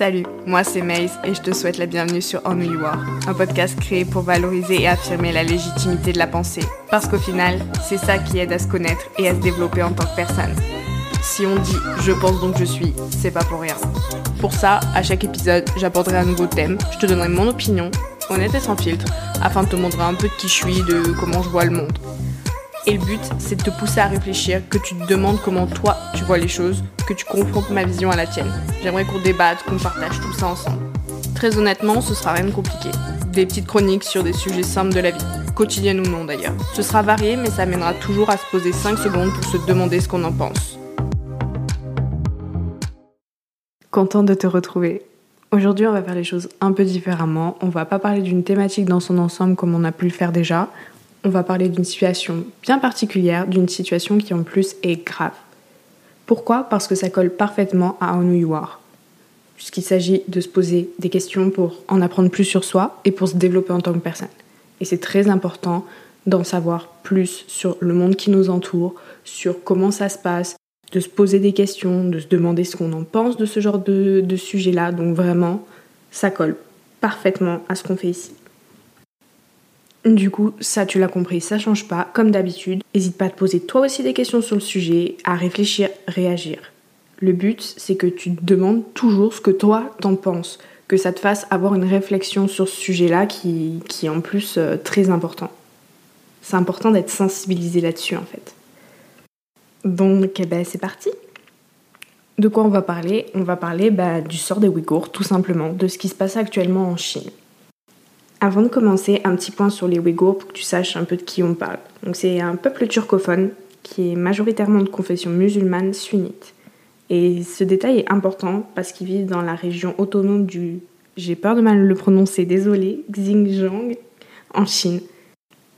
Salut, moi c'est Maze et je te souhaite la bienvenue sur On You Are, un podcast créé pour valoriser et affirmer la légitimité de la pensée. Parce qu'au final, c'est ça qui aide à se connaître et à se développer en tant que personne. Si on dit je pense donc je suis, c'est pas pour rien. Pour ça, à chaque épisode, j'apporterai un nouveau thème, je te donnerai mon opinion, honnête et sans filtre, afin de te montrer un peu de qui je suis, de comment je vois le monde. Et le but, c'est de te pousser à réfléchir, que tu te demandes comment toi tu vois les choses, que tu confrontes ma vision à la tienne. J'aimerais qu'on débatte, qu'on partage tout ça ensemble. Très honnêtement, ce sera rien de compliqué. Des petites chroniques sur des sujets simples de la vie, quotidienne ou non d'ailleurs. Ce sera varié, mais ça mènera toujours à se poser 5 secondes pour se demander ce qu'on en pense. Contente de te retrouver. Aujourd'hui, on va faire les choses un peu différemment. On va pas parler d'une thématique dans son ensemble comme on a pu le faire déjà on va parler d'une situation bien particulière, d'une situation qui en plus est grave. Pourquoi? Parce que ça colle parfaitement à Are. Puisqu'il s'agit de se poser des questions pour en apprendre plus sur soi et pour se développer en tant que personne. Et c'est très important d'en savoir plus sur le monde qui nous entoure, sur comment ça se passe, de se poser des questions, de se demander ce qu'on en pense de ce genre de, de sujet-là. Donc vraiment, ça colle parfaitement à ce qu'on fait ici. Du coup, ça tu l'as compris, ça change pas, comme d'habitude. N'hésite pas à te poser toi aussi des questions sur le sujet, à réfléchir, réagir. Le but, c'est que tu te demandes toujours ce que toi t'en penses, que ça te fasse avoir une réflexion sur ce sujet-là qui, qui, est en plus euh, très important. C'est important d'être sensibilisé là-dessus en fait. Donc, eh ben, c'est parti. De quoi on va parler? On va parler bah, du sort des Ouïghours, tout simplement, de ce qui se passe actuellement en Chine. Avant de commencer, un petit point sur les Ouïghours pour que tu saches un peu de qui on parle. Donc c'est un peuple turcophone qui est majoritairement de confession musulmane sunnite. Et ce détail est important parce qu'ils vivent dans la région autonome du, j'ai peur de mal le prononcer, désolé, Xinjiang, en Chine.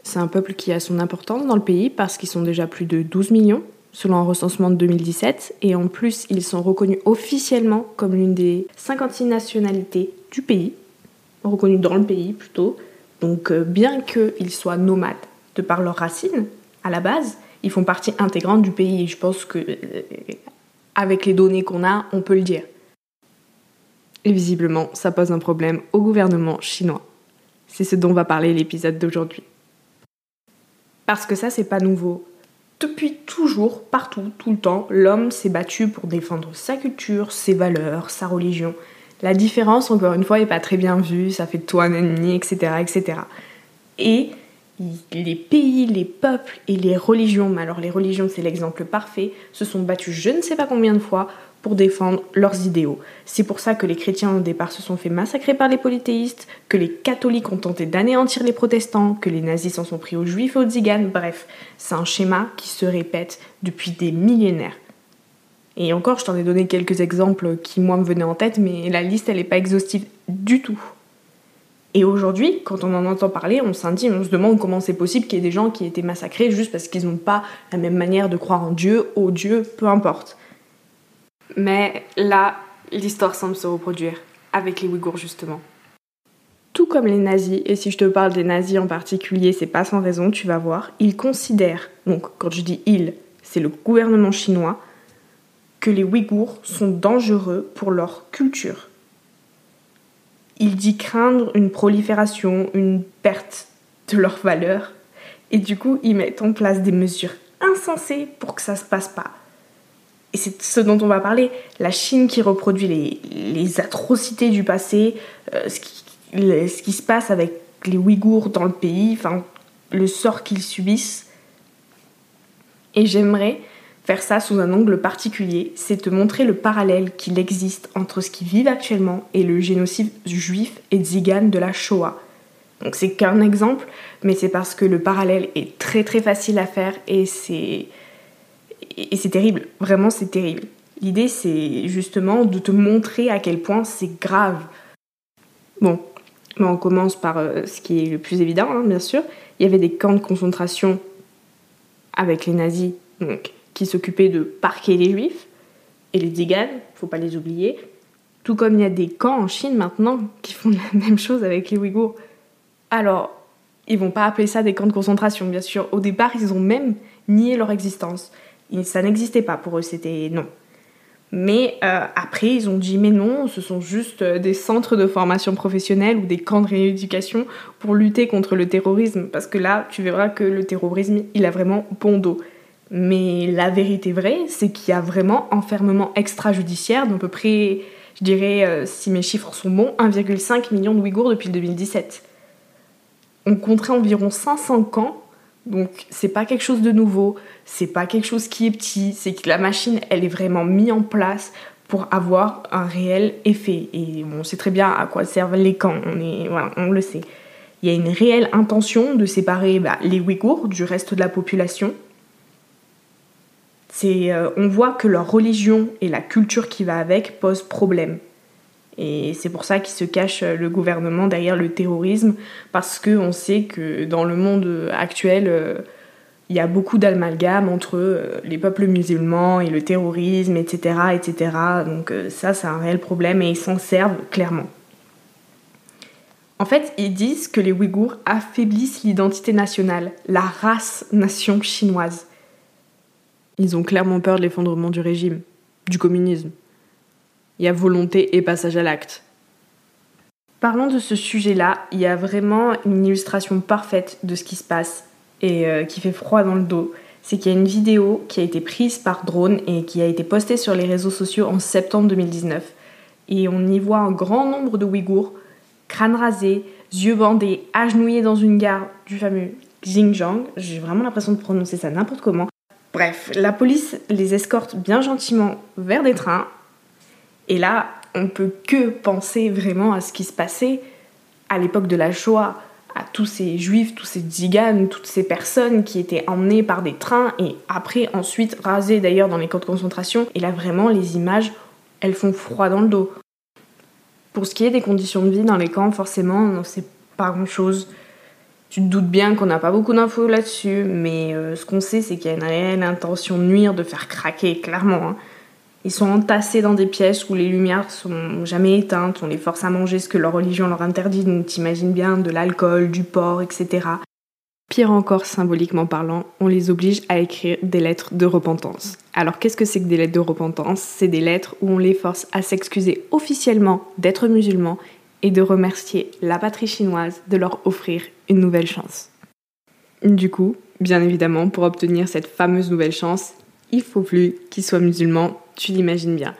C'est un peuple qui a son importance dans le pays parce qu'ils sont déjà plus de 12 millions selon un recensement de 2017 et en plus ils sont reconnus officiellement comme l'une des 56 nationalités du pays reconnus dans le pays plutôt. Donc euh, bien qu'ils soient nomades de par leurs racines, à la base, ils font partie intégrante du pays. Et je pense que euh, avec les données qu'on a, on peut le dire. Et visiblement, ça pose un problème au gouvernement chinois. C'est ce dont va parler l'épisode d'aujourd'hui. Parce que ça, c'est pas nouveau. Depuis toujours, partout, tout le temps, l'homme s'est battu pour défendre sa culture, ses valeurs, sa religion. La différence, encore une fois, n'est pas très bien vue, ça fait de toi un ennemi, etc., etc. Et les pays, les peuples et les religions, mais alors les religions c'est l'exemple parfait, se sont battus je ne sais pas combien de fois pour défendre leurs idéaux. C'est pour ça que les chrétiens au départ se sont fait massacrer par les polythéistes, que les catholiques ont tenté d'anéantir les protestants, que les nazis s'en sont pris aux juifs et aux tziganes, bref, c'est un schéma qui se répète depuis des millénaires. Et encore, je t'en ai donné quelques exemples qui, moi, me venaient en tête, mais la liste, elle n'est pas exhaustive du tout. Et aujourd'hui, quand on en entend parler, on s'indigne, on se demande comment c'est possible qu'il y ait des gens qui aient été massacrés juste parce qu'ils n'ont pas la même manière de croire en Dieu, au Dieu, peu importe. Mais là, l'histoire semble se reproduire, avec les Ouïghours justement. Tout comme les nazis, et si je te parle des nazis en particulier, c'est pas sans raison, tu vas voir, ils considèrent, donc quand je dis ils, c'est le gouvernement chinois, que les Ouïghours sont dangereux pour leur culture. Il dit craindre une prolifération, une perte de leur valeur, et du coup ils mettent en place des mesures insensées pour que ça se passe pas. Et c'est ce dont on va parler, la Chine qui reproduit les, atrocités du passé, euh, ce, qui, ce qui se passe avec les Ouïghours dans le pays, enfin le sort qu'ils subissent. Et j'aimerais Faire ça sous un angle particulier, c'est te montrer le parallèle qu'il existe entre ce qu'ils vivent actuellement et le génocide juif et tzigane de la Shoah. Donc c'est qu'un exemple, mais c'est parce que le parallèle est très très facile à faire et c'est et c'est terrible, vraiment c'est terrible. L'idée c'est justement de te montrer à quel point c'est grave. Bon, on commence par euh, ce qui est le plus évident, hein, bien sûr. Il y avait des camps de concentration avec les nazis, donc qui s'occupaient de parquer les juifs et les tziganes, faut pas les oublier. Tout comme il y a des camps en Chine maintenant qui font la même chose avec les Ouïghours. Alors, ils vont pas appeler ça des camps de concentration, bien sûr. Au départ, ils ont même nié leur existence. ça n'existait pas pour eux, c'était non. Mais euh, après, ils ont dit mais non, ce sont juste euh, des centres de formation professionnelle ou des camps de rééducation pour lutter contre le terrorisme. Parce que là, tu verras que le terrorisme, il a vraiment bon dos. Mais la vérité vraie, c'est qu'il y a vraiment enfermement extrajudiciaire d'à peu près, je dirais, euh, si mes chiffres sont bons, 1,5 million de Ouïghours depuis 2017. On compterait environ 500 camps donc c'est pas quelque chose de nouveau, c'est pas quelque chose qui est petit, c'est que la machine elle est vraiment mise en place pour avoir un réel effet. Et on sait très bien à quoi servent les camps, on, est, voilà, on le sait. Il y a une réelle intention de séparer bah, les Ouïghours du reste de la population. Euh, on voit que leur religion et la culture qui va avec posent problème. Et c'est pour ça qu'il se cache euh, le gouvernement derrière le terrorisme, parce qu'on sait que dans le monde actuel, euh, il y a beaucoup d'amalgames entre les peuples musulmans et le terrorisme, etc. etc. Donc ça, c'est un réel problème et ils s'en servent clairement. En fait, ils disent que les Ouïghours affaiblissent l'identité nationale, la race-nation chinoise. Ils ont clairement peur de l'effondrement du régime, du communisme il y a volonté et passage à l'acte. Parlons de ce sujet-là, il y a vraiment une illustration parfaite de ce qui se passe et euh, qui fait froid dans le dos. C'est qu'il y a une vidéo qui a été prise par drone et qui a été postée sur les réseaux sociaux en septembre 2019. Et on y voit un grand nombre de Ouïghours, crâne rasé, yeux bandés, agenouillés dans une gare du fameux Xinjiang. J'ai vraiment l'impression de prononcer ça n'importe comment. Bref, la police les escorte bien gentiment vers des trains et là, on peut que penser vraiment à ce qui se passait à l'époque de la Shoah, à tous ces juifs, tous ces tziganes, toutes ces personnes qui étaient emmenées par des trains et après ensuite rasées d'ailleurs dans les camps de concentration. Et là vraiment, les images, elles font froid dans le dos. Pour ce qui est des conditions de vie dans les camps, forcément, sait pas grand-chose. Tu te doutes bien qu'on n'a pas beaucoup d'infos là-dessus, mais euh, ce qu'on sait, c'est qu'il y a une réelle intention de nuire, de faire craquer, clairement. Hein. Ils sont entassés dans des pièces où les lumières sont jamais éteintes, on les force à manger ce que leur religion leur interdit, donc t'imagines bien de l'alcool, du porc, etc. Pire encore, symboliquement parlant, on les oblige à écrire des lettres de repentance. Alors qu'est-ce que c'est que des lettres de repentance? C'est des lettres où on les force à s'excuser officiellement d'être musulmans et de remercier la patrie chinoise de leur offrir une nouvelle chance. Du coup, bien évidemment, pour obtenir cette fameuse nouvelle chance, il faut plus qu'ils soient musulmans tu l'imagines bien.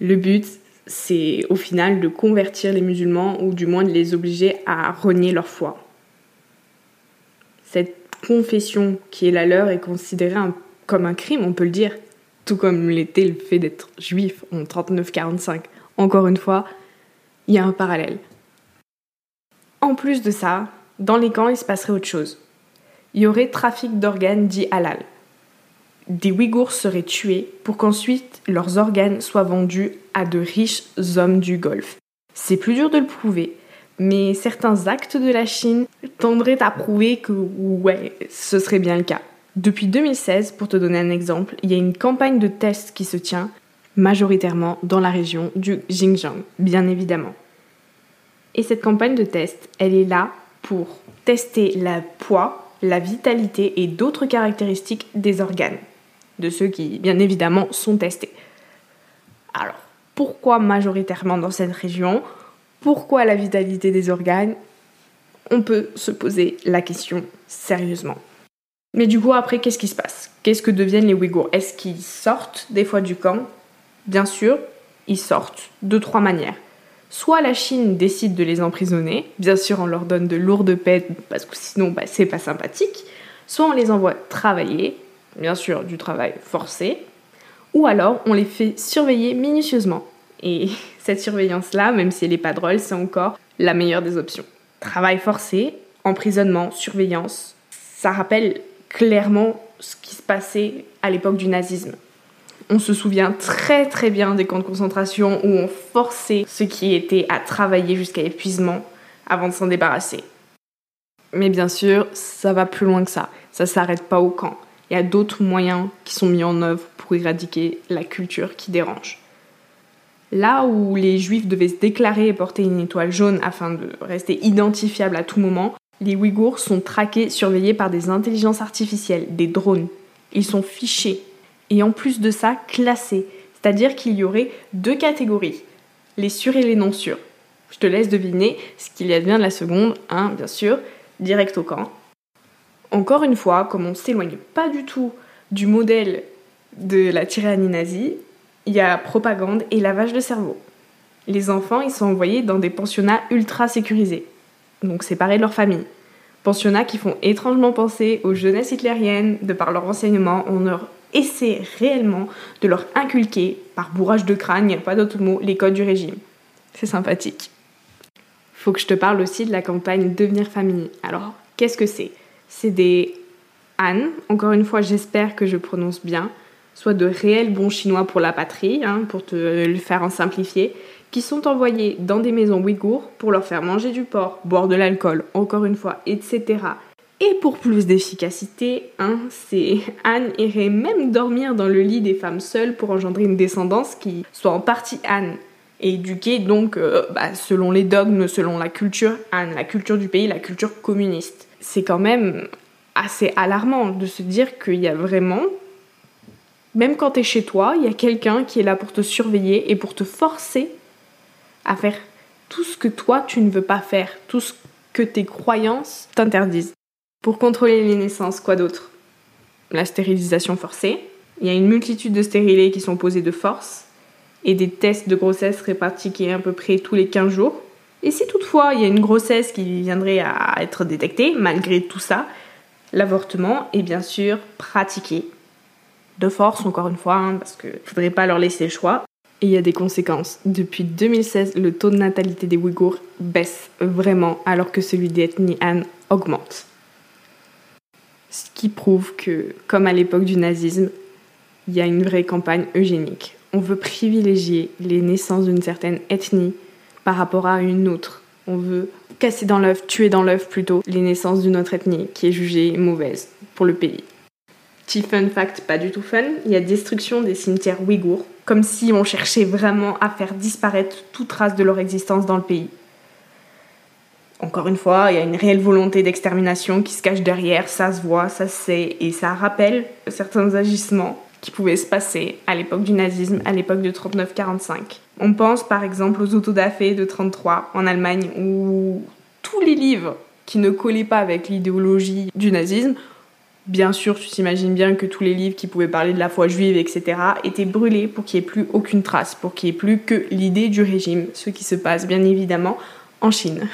Le but, c'est au final de convertir les musulmans ou du moins de les obliger à renier leur foi. Cette confession qui est la leur est considérée comme un crime, on peut le dire, tout comme l'était le fait d'être juif en 39-45. Encore une fois, il y a un parallèle. En plus de ça, dans les camps, il se passerait autre chose. Il y aurait trafic d'organes dit halal des Ouïghours seraient tués pour qu'ensuite leurs organes soient vendus à de riches hommes du Golfe. C'est plus dur de le prouver, mais certains actes de la Chine tendraient à prouver que ouais, ce serait bien le cas. Depuis 2016, pour te donner un exemple, il y a une campagne de tests qui se tient majoritairement dans la région du Xinjiang, bien évidemment. Et cette campagne de tests, elle est là pour tester la poids, la vitalité et d'autres caractéristiques des organes de ceux qui, bien évidemment, sont testés. Alors, pourquoi majoritairement dans cette région? Pourquoi la vitalité des organes? On peut se poser la question sérieusement. Mais du coup, après, qu'est-ce qui se passe? Qu'est-ce que deviennent les Ouïghours? Est-ce qu'ils sortent des fois du camp? Bien sûr, ils sortent de trois manières. Soit la Chine décide de les emprisonner, bien sûr on leur donne de lourdes peines parce que sinon bah, c'est pas sympathique, soit on les envoie travailler, bien sûr du travail forcé, ou alors on les fait surveiller minutieusement. Et cette surveillance-là, même si elle n'est pas drôle, c'est encore la meilleure des options. Travail forcé, emprisonnement, surveillance, ça rappelle clairement ce qui se passait à l'époque du nazisme. On se souvient très très bien des camps de concentration où on forçait ceux qui étaient à travailler jusqu'à épuisement avant de s'en débarrasser. Mais bien sûr, ça va plus loin que ça. Ça s'arrête pas au camp il y a d'autres moyens qui sont mis en œuvre pour éradiquer la culture qui dérange. Là où les juifs devaient se déclarer et porter une étoile jaune afin de rester identifiables à tout moment, les Ouïghours sont traqués, surveillés par des intelligences artificielles, des drones. Ils sont fichés et en plus de ça classés. C'est-à-dire qu'il y aurait deux catégories, les sûrs et les non sûrs. Je te laisse deviner ce qu'il y a bien de la seconde, hein, bien sûr, direct au camp. Encore une fois, comme on ne s'éloigne pas du tout du modèle de la tyrannie nazie, il y a propagande et lavage de cerveau. Les enfants, ils sont envoyés dans des pensionnats ultra sécurisés, donc séparés de leur famille. Pensionnats qui font étrangement penser aux jeunesses hitlériennes, de par leur enseignement, on leur essaie réellement de leur inculquer, par bourrage de crâne, il n'y a pas d'autre mot, les codes du régime. C'est sympathique. Faut que je te parle aussi de la campagne Devenir famille. Alors, qu'est-ce que c'est? C'est des Anne, encore une fois, j'espère que je prononce bien, soit de réels bons chinois pour la patrie, hein, pour te le faire en simplifier, qui sont envoyés dans des maisons ouïghours pour leur faire manger du porc, boire de l'alcool, encore une fois, etc. Et pour plus d'efficacité, hein, c'est Anne irait même dormir dans le lit des femmes seules pour engendrer une descendance qui soit en partie Anne et éduquée donc euh, bah, selon les dogmes, selon la culture Anne, la culture du pays, la culture communiste. C'est quand même assez alarmant de se dire qu'il y a vraiment, même quand tu es chez toi, il y a quelqu'un qui est là pour te surveiller et pour te forcer à faire tout ce que toi tu ne veux pas faire, tout ce que tes croyances t'interdisent. Pour contrôler les naissances, quoi d'autre? La stérilisation forcée. Il y a une multitude de stérilés qui sont posés de force et des tests de grossesse pratiqués à peu près tous les 15 jours. Et si toutefois il y a une grossesse qui viendrait à être détectée, malgré tout ça, l'avortement est bien sûr pratiqué. De force, encore une fois, hein, parce qu'il ne faudrait pas leur laisser le choix. Et il y a des conséquences. Depuis 2016, le taux de natalité des Ouïghours baisse vraiment, alors que celui des ethnies Han augmente. Ce qui prouve que, comme à l'époque du nazisme, il y a une vraie campagne eugénique. On veut privilégier les naissances d'une certaine ethnie par rapport à une autre. On veut casser dans l'œuf, tuer dans l'œuf plutôt, les naissances d'une autre ethnie qui est jugée mauvaise pour le pays. Petit fun fact, pas du tout fun, il y a destruction des cimetières ouïghours, comme si on cherchait vraiment à faire disparaître toute trace de leur existence dans le pays. Encore une fois, il y a une réelle volonté d'extermination qui se cache derrière, ça se voit, ça se sait, et ça rappelle certains agissements qui pouvaient se passer à l'époque du nazisme, à l'époque de 39-45. On pense par exemple aux autodafés de 33 en Allemagne où tous les livres qui ne collaient pas avec l'idéologie du nazisme, bien sûr tu t'imagines bien que tous les livres qui pouvaient parler de la foi juive, etc., étaient brûlés pour qu'il n'y ait plus aucune trace, pour qu'il n'y ait plus que l'idée du régime, ce qui se passe bien évidemment en Chine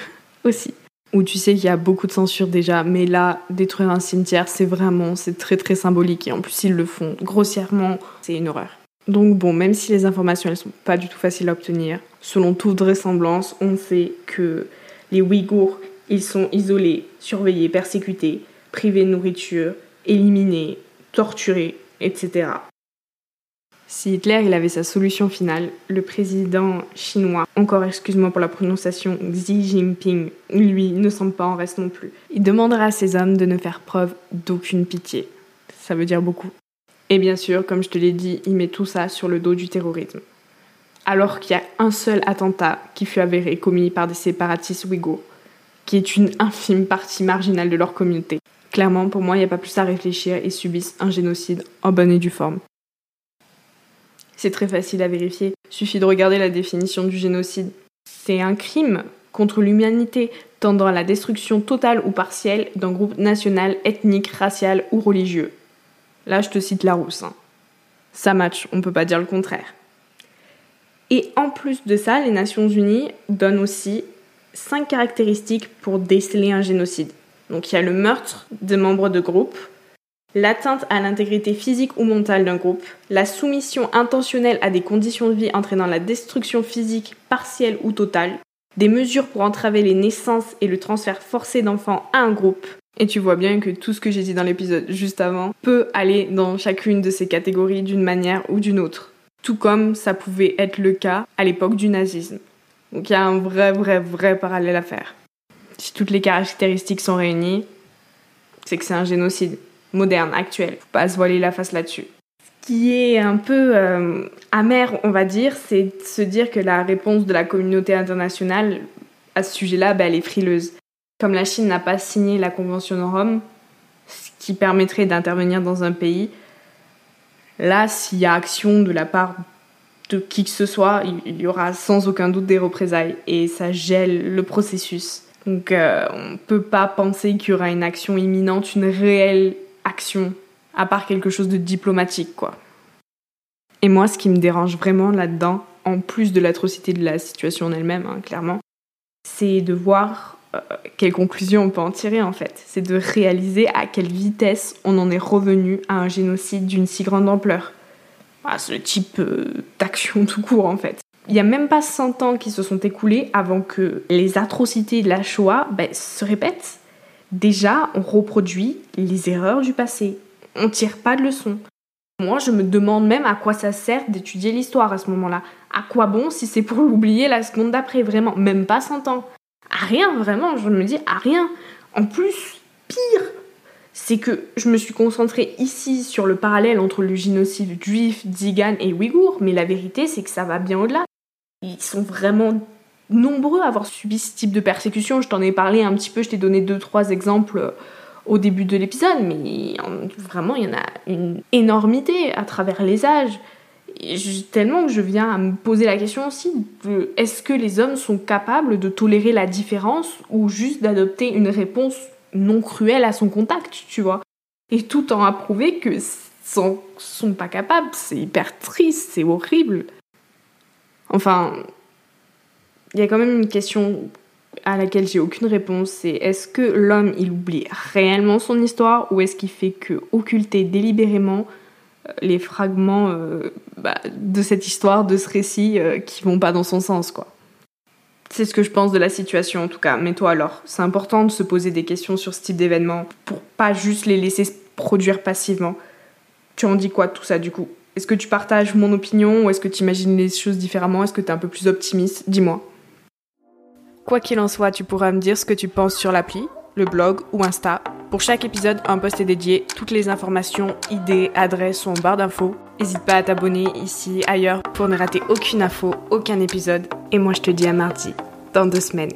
aussi où tu sais qu'il y a beaucoup de censure déjà, mais là, détruire un cimetière, c'est vraiment, c'est très très symbolique, et en plus ils le font grossièrement, c'est une horreur. Donc bon, même si les informations elles sont pas du tout faciles à obtenir, selon toute vraisemblance, on sait que les Ouïghours, ils sont isolés, surveillés, persécutés, privés de nourriture, éliminés, torturés, etc. Si Hitler il avait sa solution finale, le président chinois, encore excuse-moi pour la prononciation, Xi Jinping, lui, ne semble pas en reste non plus. Il demandera à ses hommes de ne faire preuve d'aucune pitié. Ça veut dire beaucoup. Et bien sûr, comme je te l'ai dit, il met tout ça sur le dos du terrorisme. Alors qu'il y a un seul attentat qui fut avéré commis par des séparatistes ouïghours, qui est une infime partie marginale de leur communauté. Clairement, pour moi, il n'y a pas plus à réfléchir et subissent un génocide en bonne et due forme. C'est très facile à vérifier. Suffit de regarder la définition du génocide. C'est un crime contre l'humanité tendant à la destruction totale ou partielle d'un groupe national, ethnique, racial ou religieux. Là, je te cite Larousse. Hein. Ça match, on peut pas dire le contraire. Et en plus de ça, les Nations Unies donnent aussi cinq caractéristiques pour déceler un génocide. Donc il y a le meurtre de membres de groupe, l'atteinte à l'intégrité physique ou mentale d'un groupe, la soumission intentionnelle à des conditions de vie entraînant la destruction physique partielle ou totale, des mesures pour entraver les naissances et le transfert forcé d'enfants à un groupe. Et tu vois bien que tout ce que j'ai dit dans l'épisode juste avant peut aller dans chacune de ces catégories d'une manière ou d'une autre. Tout comme ça pouvait être le cas à l'époque du nazisme. Donc il y a un vrai, vrai, vrai parallèle à faire. Si toutes les caractéristiques sont réunies, c'est que c'est un génocide moderne, actuelle. Faut pas se voiler la face là-dessus. Ce qui est un peu euh, amer, on va dire, c'est de se dire que la réponse de la communauté internationale à ce sujet-là, bah, elle est frileuse. Comme la Chine n'a pas signé la Convention de Rome, ce qui permettrait d'intervenir dans un pays, là, s'il y a action de la part de qui que ce soit, il y aura sans aucun doute des représailles et ça gèle le processus. Donc euh, on ne peut pas penser qu'il y aura une action imminente, une réelle action, à part quelque chose de diplomatique, quoi. Et moi, ce qui me dérange vraiment là-dedans, en plus de l'atrocité de la situation en elle-même, hein, clairement, c'est de voir euh, quelles conclusions on peut en tirer en fait. C'est de réaliser à quelle vitesse on en est revenu à un génocide d'une si grande ampleur. À ce type euh, d'action tout court en fait. Il n'y a même pas 100 ans qui se sont écoulés avant que les atrocités de la Shoah ben, se répètent. Déjà, on reproduit les erreurs du passé. On tire pas de leçons. Moi, je me demande même à quoi ça sert d'étudier l'histoire à ce moment-là. À quoi bon si c'est pour l'oublier la seconde d'après, vraiment Même pas 100 ans. À rien, vraiment, je me dis à rien. En plus, pire, c'est que je me suis concentrée ici sur le parallèle entre le génocide juif, Zigan et Ouïghour, mais la vérité, c'est que ça va bien au-delà. Ils sont vraiment nombreux à avoir subi ce type de persécution. Je t'en ai parlé un petit peu, je t'ai donné deux, trois exemples au début de l'épisode, mais vraiment, il y en a une énormité à travers les âges. tellement que je viens à me poser la question aussi est-ce que les hommes sont capables de tolérer la différence ou juste d'adopter une réponse non cruelle à son contact, tu vois? Et tout en approuver que sont, sont pas capables, c'est hyper triste, c'est horrible. Enfin, il y a quand même une question à laquelle j'ai aucune réponse, c'est est-ce que l'homme il oublie réellement son histoire ou est-ce qu'il fait que occulter délibérément euh, les fragments euh, bah, de cette histoire, de ce récit euh, qui vont pas dans son sens quoi. C'est ce que je pense de la situation en tout cas. Mais toi alors, c'est important de se poser des questions sur ce type d'événement pour pas juste les laisser se produire passivement. Tu en dis quoi de tout ça du coup? Est-ce que tu partages mon opinion ou est-ce que tu imagines les choses différemment? Est-ce que tu es un peu plus optimiste? Dis-moi. Quoi qu'il en soit, tu pourras me dire ce que tu penses sur l'appli, le blog ou Insta. Pour chaque épisode, un post est dédié. Toutes les informations, idées, adresses sont en barre d'infos. N'hésite pas à t'abonner ici, ailleurs, pour ne rater aucune info, aucun épisode. Et moi, je te dis à mardi, dans deux semaines.